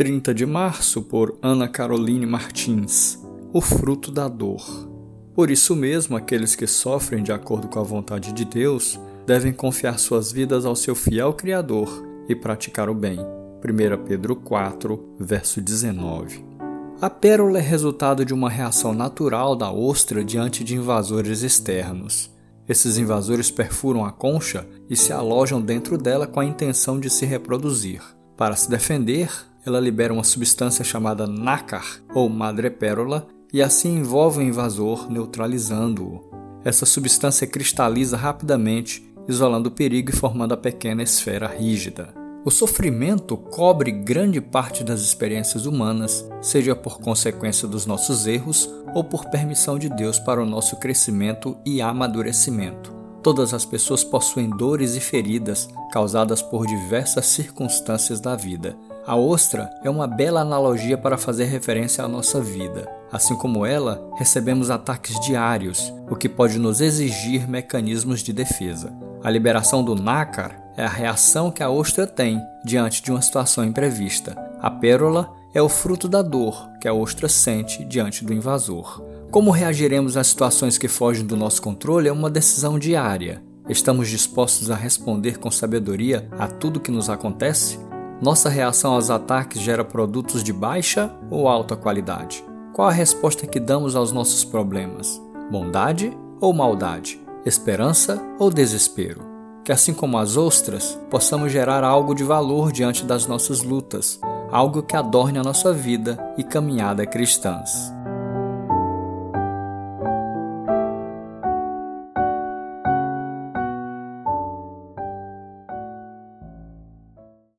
30 de março, por Ana Caroline Martins. O fruto da dor. Por isso mesmo, aqueles que sofrem de acordo com a vontade de Deus devem confiar suas vidas ao seu fiel Criador e praticar o bem. 1 Pedro 4, verso 19. A pérola é resultado de uma reação natural da ostra diante de invasores externos. Esses invasores perfuram a concha e se alojam dentro dela com a intenção de se reproduzir. Para se defender, ela libera uma substância chamada nácar ou madrepérola e assim envolve o invasor, neutralizando-o. Essa substância cristaliza rapidamente, isolando o perigo e formando a pequena esfera rígida. O sofrimento cobre grande parte das experiências humanas, seja por consequência dos nossos erros ou por permissão de Deus para o nosso crescimento e amadurecimento. Todas as pessoas possuem dores e feridas causadas por diversas circunstâncias da vida. A ostra é uma bela analogia para fazer referência à nossa vida. Assim como ela, recebemos ataques diários, o que pode nos exigir mecanismos de defesa. A liberação do nácar é a reação que a ostra tem diante de uma situação imprevista. A pérola é o fruto da dor que a ostra sente diante do invasor. Como reagiremos às situações que fogem do nosso controle é uma decisão diária. Estamos dispostos a responder com sabedoria a tudo que nos acontece? Nossa reação aos ataques gera produtos de baixa ou alta qualidade? Qual a resposta que damos aos nossos problemas? Bondade ou maldade? Esperança ou desespero? que, assim como as ostras, possamos gerar algo de valor diante das nossas lutas, algo que adorne a nossa vida e caminhada cristãs.